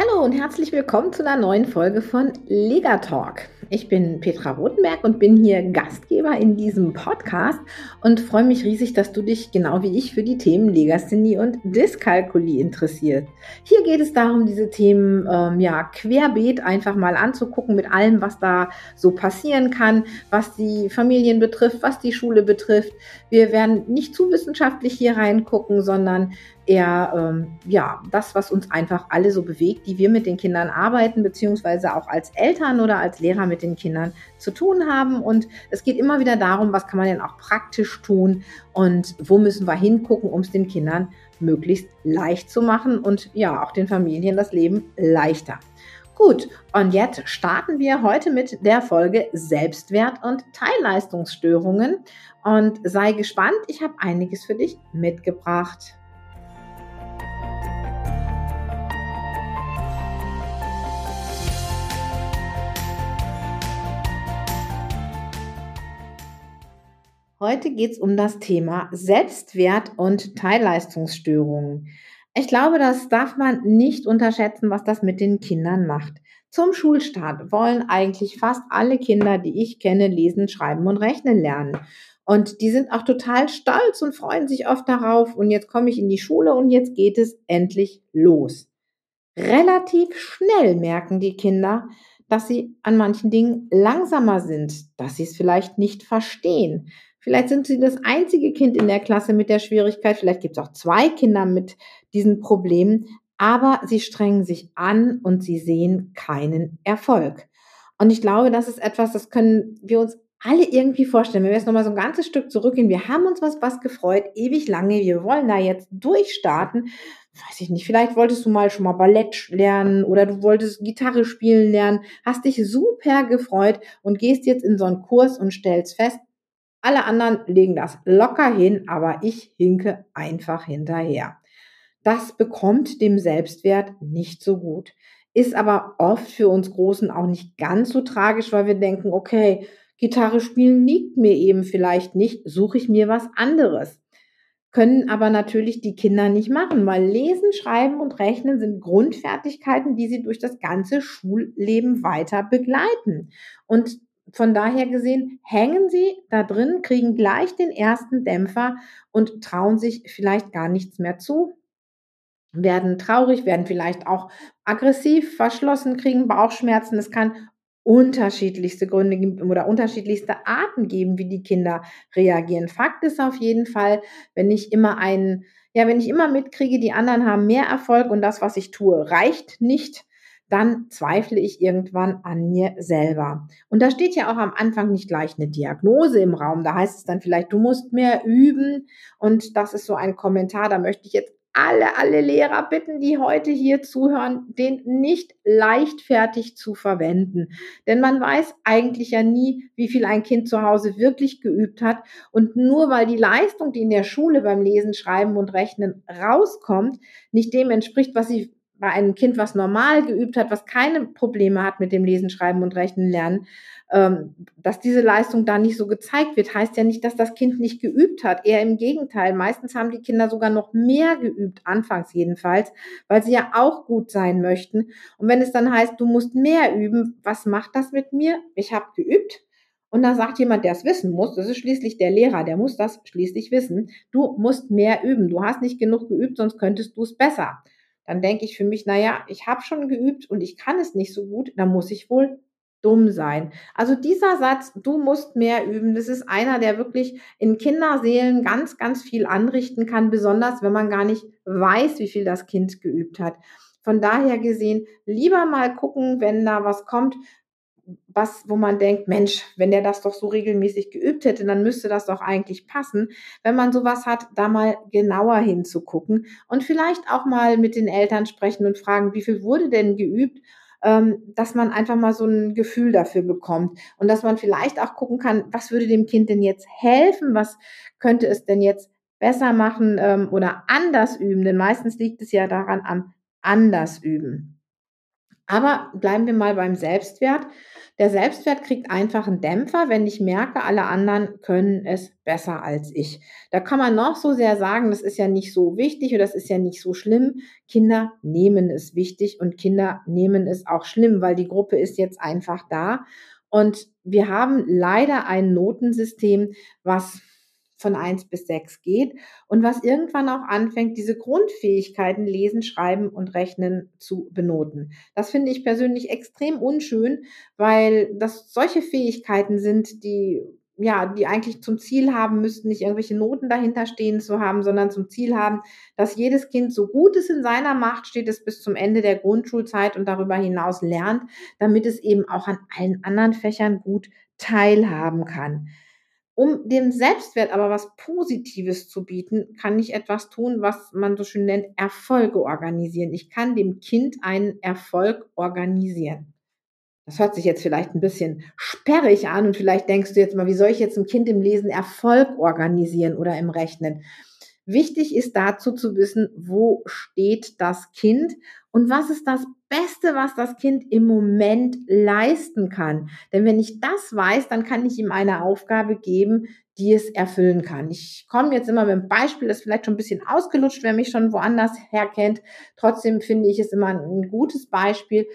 Hallo und herzlich willkommen zu einer neuen Folge von Lega Talk. Ich bin Petra Rotenberg und bin hier Gastgeber in diesem Podcast und freue mich riesig, dass du dich genau wie ich für die Themen Legasthenie und Dyskalkulie interessiert. Hier geht es darum, diese Themen ähm, ja querbeet einfach mal anzugucken mit allem, was da so passieren kann, was die Familien betrifft, was die Schule betrifft. Wir werden nicht zu wissenschaftlich hier reingucken, sondern eher ähm, ja das, was uns einfach alle so bewegt, die wir mit den Kindern arbeiten, beziehungsweise auch als Eltern oder als Lehrer mit den Kindern zu tun haben. Und es geht immer wieder darum, was kann man denn auch praktisch tun und wo müssen wir hingucken, um es den Kindern möglichst leicht zu machen und ja, auch den Familien das Leben leichter. Gut, und jetzt starten wir heute mit der Folge Selbstwert und Teilleistungsstörungen. Und sei gespannt, ich habe einiges für dich mitgebracht. Heute geht es um das Thema Selbstwert und Teilleistungsstörungen. Ich glaube, das darf man nicht unterschätzen, was das mit den Kindern macht. Zum Schulstart wollen eigentlich fast alle Kinder, die ich kenne, lesen, schreiben und rechnen lernen. Und die sind auch total stolz und freuen sich oft darauf. Und jetzt komme ich in die Schule und jetzt geht es endlich los. Relativ schnell merken die Kinder, dass sie an manchen Dingen langsamer sind, dass sie es vielleicht nicht verstehen, Vielleicht sind sie das einzige Kind in der Klasse mit der Schwierigkeit. Vielleicht gibt es auch zwei Kinder mit diesen Problemen. Aber sie strengen sich an und sie sehen keinen Erfolg. Und ich glaube, das ist etwas, das können wir uns alle irgendwie vorstellen. Wenn wir jetzt nochmal so ein ganzes Stück zurückgehen, wir haben uns was, was gefreut, ewig lange, wir wollen da jetzt durchstarten. Weiß ich nicht, vielleicht wolltest du mal schon mal Ballett lernen oder du wolltest Gitarre spielen lernen, hast dich super gefreut und gehst jetzt in so einen Kurs und stellst fest, alle anderen legen das locker hin, aber ich hinke einfach hinterher. Das bekommt dem Selbstwert nicht so gut. Ist aber oft für uns Großen auch nicht ganz so tragisch, weil wir denken, okay, Gitarre spielen liegt mir eben vielleicht nicht, suche ich mir was anderes. Können aber natürlich die Kinder nicht machen, weil Lesen, Schreiben und Rechnen sind Grundfertigkeiten, die sie durch das ganze Schulleben weiter begleiten. Und von daher gesehen, hängen sie da drin, kriegen gleich den ersten Dämpfer und trauen sich vielleicht gar nichts mehr zu, werden traurig, werden vielleicht auch aggressiv, verschlossen, kriegen Bauchschmerzen. Es kann unterschiedlichste Gründe geben oder unterschiedlichste Arten geben, wie die Kinder reagieren. Fakt ist auf jeden Fall, wenn ich immer einen, ja, wenn ich immer mitkriege, die anderen haben mehr Erfolg und das, was ich tue, reicht nicht, dann zweifle ich irgendwann an mir selber. Und da steht ja auch am Anfang nicht gleich eine Diagnose im Raum. Da heißt es dann vielleicht, du musst mehr üben. Und das ist so ein Kommentar, da möchte ich jetzt alle, alle Lehrer bitten, die heute hier zuhören, den nicht leichtfertig zu verwenden. Denn man weiß eigentlich ja nie, wie viel ein Kind zu Hause wirklich geübt hat. Und nur weil die Leistung, die in der Schule beim Lesen, Schreiben und Rechnen rauskommt, nicht dem entspricht, was sie bei einem Kind, was normal geübt hat, was keine Probleme hat mit dem Lesen, Schreiben und Rechnen lernen, ähm, dass diese Leistung da nicht so gezeigt wird, heißt ja nicht, dass das Kind nicht geübt hat. Eher im Gegenteil. Meistens haben die Kinder sogar noch mehr geübt, anfangs jedenfalls, weil sie ja auch gut sein möchten. Und wenn es dann heißt, du musst mehr üben, was macht das mit mir? Ich habe geübt. Und da sagt jemand, der es wissen muss, das ist schließlich der Lehrer, der muss das schließlich wissen, du musst mehr üben. Du hast nicht genug geübt, sonst könntest du es besser dann denke ich für mich, naja, ich habe schon geübt und ich kann es nicht so gut, dann muss ich wohl dumm sein. Also dieser Satz, du musst mehr üben, das ist einer, der wirklich in Kinderseelen ganz, ganz viel anrichten kann, besonders wenn man gar nicht weiß, wie viel das Kind geübt hat. Von daher gesehen, lieber mal gucken, wenn da was kommt, was, wo man denkt, Mensch, wenn der das doch so regelmäßig geübt hätte, dann müsste das doch eigentlich passen. Wenn man sowas hat, da mal genauer hinzugucken und vielleicht auch mal mit den Eltern sprechen und fragen, wie viel wurde denn geübt? Ähm, dass man einfach mal so ein Gefühl dafür bekommt und dass man vielleicht auch gucken kann, was würde dem Kind denn jetzt helfen? Was könnte es denn jetzt besser machen ähm, oder anders üben? Denn meistens liegt es ja daran am anders üben. Aber bleiben wir mal beim Selbstwert. Der Selbstwert kriegt einfach einen Dämpfer, wenn ich merke, alle anderen können es besser als ich. Da kann man noch so sehr sagen, das ist ja nicht so wichtig oder das ist ja nicht so schlimm. Kinder nehmen es wichtig und Kinder nehmen es auch schlimm, weil die Gruppe ist jetzt einfach da. Und wir haben leider ein Notensystem, was von eins bis sechs geht und was irgendwann auch anfängt, diese Grundfähigkeiten lesen, schreiben und rechnen zu benoten. Das finde ich persönlich extrem unschön, weil das solche Fähigkeiten sind, die ja, die eigentlich zum Ziel haben müssten, nicht irgendwelche Noten dahinter stehen zu haben, sondern zum Ziel haben, dass jedes Kind so gut es in seiner Macht steht, es bis zum Ende der Grundschulzeit und darüber hinaus lernt, damit es eben auch an allen anderen Fächern gut teilhaben kann. Um dem Selbstwert aber was Positives zu bieten, kann ich etwas tun, was man so schön nennt, Erfolge organisieren. Ich kann dem Kind einen Erfolg organisieren. Das hört sich jetzt vielleicht ein bisschen sperrig an und vielleicht denkst du jetzt mal, wie soll ich jetzt einem Kind im Lesen Erfolg organisieren oder im Rechnen? Wichtig ist dazu zu wissen, wo steht das Kind und was ist das Beste, was das Kind im Moment leisten kann. Denn wenn ich das weiß, dann kann ich ihm eine Aufgabe geben, die es erfüllen kann. Ich komme jetzt immer mit einem Beispiel, das vielleicht schon ein bisschen ausgelutscht, wer mich schon woanders her kennt. Trotzdem finde ich es immer ein gutes Beispiel.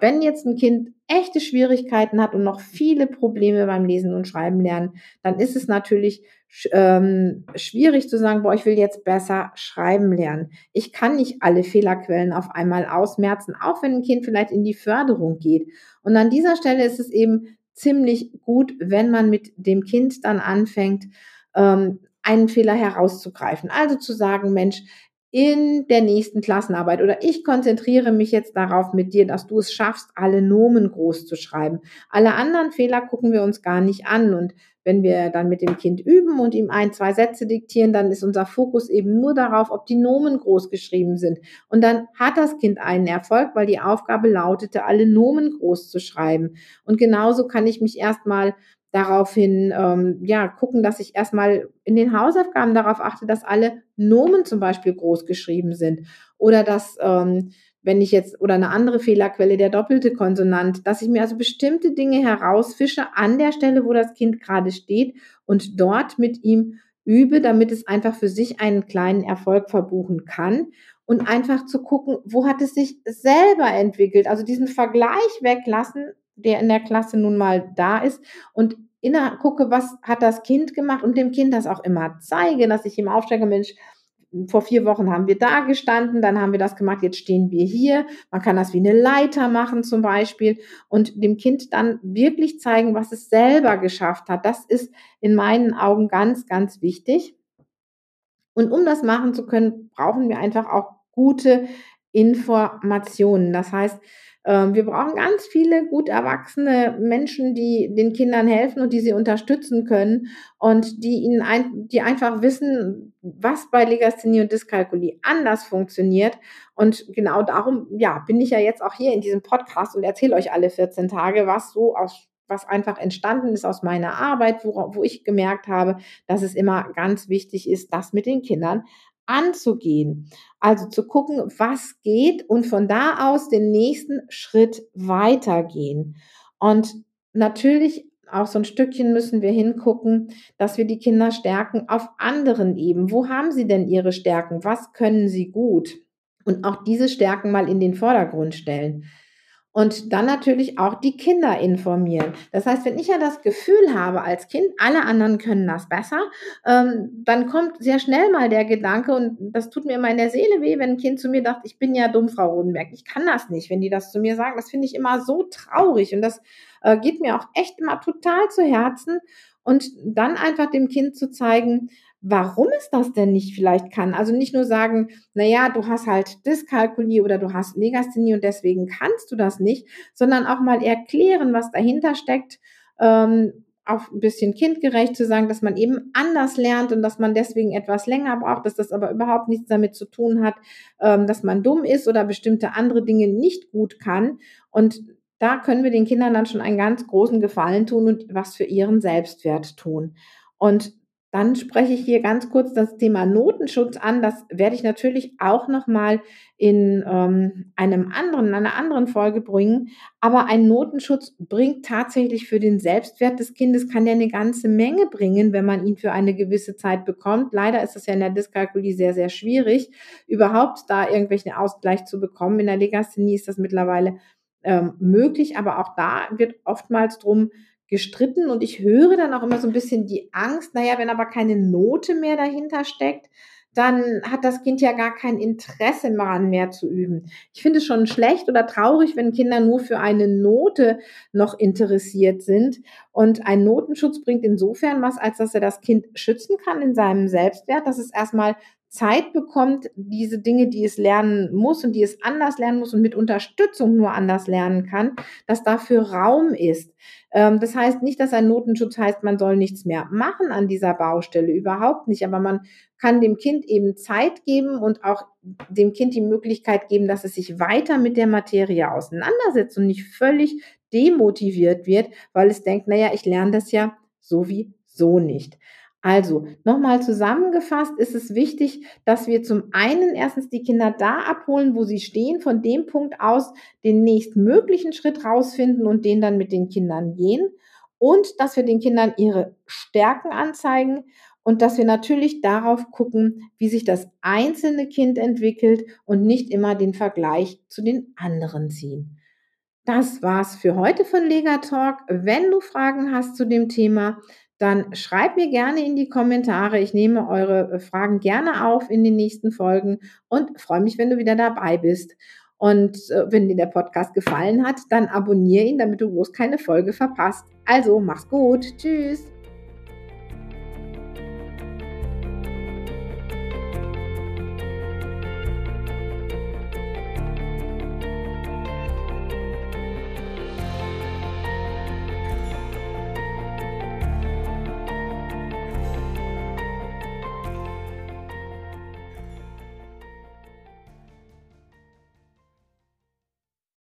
Wenn jetzt ein Kind echte Schwierigkeiten hat und noch viele Probleme beim Lesen und Schreiben lernen, dann ist es natürlich ähm, schwierig zu sagen, boah, ich will jetzt besser schreiben lernen. Ich kann nicht alle Fehlerquellen auf einmal ausmerzen, auch wenn ein Kind vielleicht in die Förderung geht. Und an dieser Stelle ist es eben ziemlich gut, wenn man mit dem Kind dann anfängt, ähm, einen Fehler herauszugreifen. Also zu sagen, Mensch, in der nächsten Klassenarbeit oder ich konzentriere mich jetzt darauf mit dir, dass du es schaffst, alle Nomen groß zu schreiben. Alle anderen Fehler gucken wir uns gar nicht an und wenn wir dann mit dem Kind üben und ihm ein, zwei Sätze diktieren, dann ist unser Fokus eben nur darauf, ob die Nomen groß geschrieben sind. Und dann hat das Kind einen Erfolg, weil die Aufgabe lautete, alle Nomen groß zu schreiben. Und genauso kann ich mich erstmal daraufhin ähm, ja gucken, dass ich erstmal in den Hausaufgaben darauf achte, dass alle Nomen zum Beispiel groß geschrieben sind oder dass ähm, wenn ich jetzt oder eine andere Fehlerquelle, der doppelte Konsonant, dass ich mir also bestimmte Dinge herausfische an der Stelle, wo das Kind gerade steht und dort mit ihm übe, damit es einfach für sich einen kleinen Erfolg verbuchen kann. Und einfach zu gucken, wo hat es sich selber entwickelt, also diesen Vergleich weglassen, der in der Klasse nun mal da ist und inner gucke, was hat das Kind gemacht und dem Kind das auch immer zeige, dass ich ihm aufsteige, Mensch, vor vier Wochen haben wir da gestanden, dann haben wir das gemacht, jetzt stehen wir hier. Man kann das wie eine Leiter machen zum Beispiel und dem Kind dann wirklich zeigen, was es selber geschafft hat. Das ist in meinen Augen ganz, ganz wichtig. Und um das machen zu können, brauchen wir einfach auch gute Informationen. Das heißt, wir brauchen ganz viele gut erwachsene Menschen, die den Kindern helfen und die sie unterstützen können und die ihnen ein, die einfach wissen, was bei Legasthenie und Dyskalkulie anders funktioniert. Und genau darum, ja, bin ich ja jetzt auch hier in diesem Podcast und erzähle euch alle 14 Tage, was so aus was einfach entstanden ist aus meiner Arbeit, wo, wo ich gemerkt habe, dass es immer ganz wichtig ist, das mit den Kindern anzugehen. Also zu gucken, was geht und von da aus den nächsten Schritt weitergehen. Und natürlich auch so ein Stückchen müssen wir hingucken, dass wir die Kinder stärken auf anderen Ebenen. Wo haben sie denn ihre Stärken? Was können sie gut? Und auch diese Stärken mal in den Vordergrund stellen. Und dann natürlich auch die Kinder informieren. Das heißt, wenn ich ja das Gefühl habe als Kind, alle anderen können das besser, ähm, dann kommt sehr schnell mal der Gedanke, und das tut mir immer in der Seele weh, wenn ein Kind zu mir sagt, ich bin ja dumm, Frau Rodenberg, ich kann das nicht, wenn die das zu mir sagen. Das finde ich immer so traurig und das äh, geht mir auch echt immer total zu Herzen. Und dann einfach dem Kind zu zeigen, warum es das denn nicht vielleicht kann. Also nicht nur sagen, na ja, du hast halt Dyskalkulie oder du hast Legasthenie und deswegen kannst du das nicht, sondern auch mal erklären, was dahinter steckt, ähm, auch ein bisschen kindgerecht zu sagen, dass man eben anders lernt und dass man deswegen etwas länger braucht, dass das aber überhaupt nichts damit zu tun hat, ähm, dass man dumm ist oder bestimmte andere Dinge nicht gut kann. Und da können wir den Kindern dann schon einen ganz großen Gefallen tun und was für ihren Selbstwert tun. Und Dann spreche ich hier ganz kurz das Thema Notenschutz an. Das werde ich natürlich auch nochmal in ähm, einem anderen, in einer anderen Folge bringen. Aber ein Notenschutz bringt tatsächlich für den Selbstwert des Kindes, kann ja eine ganze Menge bringen, wenn man ihn für eine gewisse Zeit bekommt. Leider ist es ja in der Dyskalkulie sehr, sehr schwierig, überhaupt da irgendwelchen Ausgleich zu bekommen. In der Legasthenie ist das mittlerweile ähm, möglich, aber auch da wird oftmals drum gestritten und ich höre dann auch immer so ein bisschen die Angst, naja, wenn aber keine Note mehr dahinter steckt, dann hat das Kind ja gar kein Interesse daran mehr zu üben. Ich finde es schon schlecht oder traurig, wenn Kinder nur für eine Note noch interessiert sind. Und ein Notenschutz bringt insofern was, als dass er das Kind schützen kann in seinem Selbstwert, dass es erstmal Zeit bekommt, diese Dinge, die es lernen muss und die es anders lernen muss und mit Unterstützung nur anders lernen kann, dass dafür Raum ist. Ähm, das heißt nicht, dass ein Notenschutz heißt, man soll nichts mehr machen an dieser Baustelle, überhaupt nicht. Aber man kann dem Kind eben Zeit geben und auch dem Kind die Möglichkeit geben, dass es sich weiter mit der Materie auseinandersetzt und nicht völlig demotiviert wird, weil es denkt, naja, ich lerne das ja sowieso nicht. Also, nochmal zusammengefasst ist es wichtig, dass wir zum einen erstens die Kinder da abholen, wo sie stehen, von dem Punkt aus den nächstmöglichen Schritt rausfinden und den dann mit den Kindern gehen und dass wir den Kindern ihre Stärken anzeigen und dass wir natürlich darauf gucken, wie sich das einzelne Kind entwickelt und nicht immer den Vergleich zu den anderen ziehen. Das war's für heute von Lega Talk. Wenn du Fragen hast zu dem Thema, dann schreibt mir gerne in die Kommentare. Ich nehme eure äh, Fragen gerne auf in den nächsten Folgen und freue mich, wenn du wieder dabei bist. Und äh, wenn dir der Podcast gefallen hat, dann abonniere ihn, damit du bloß keine Folge verpasst. Also, mach's gut. Tschüss.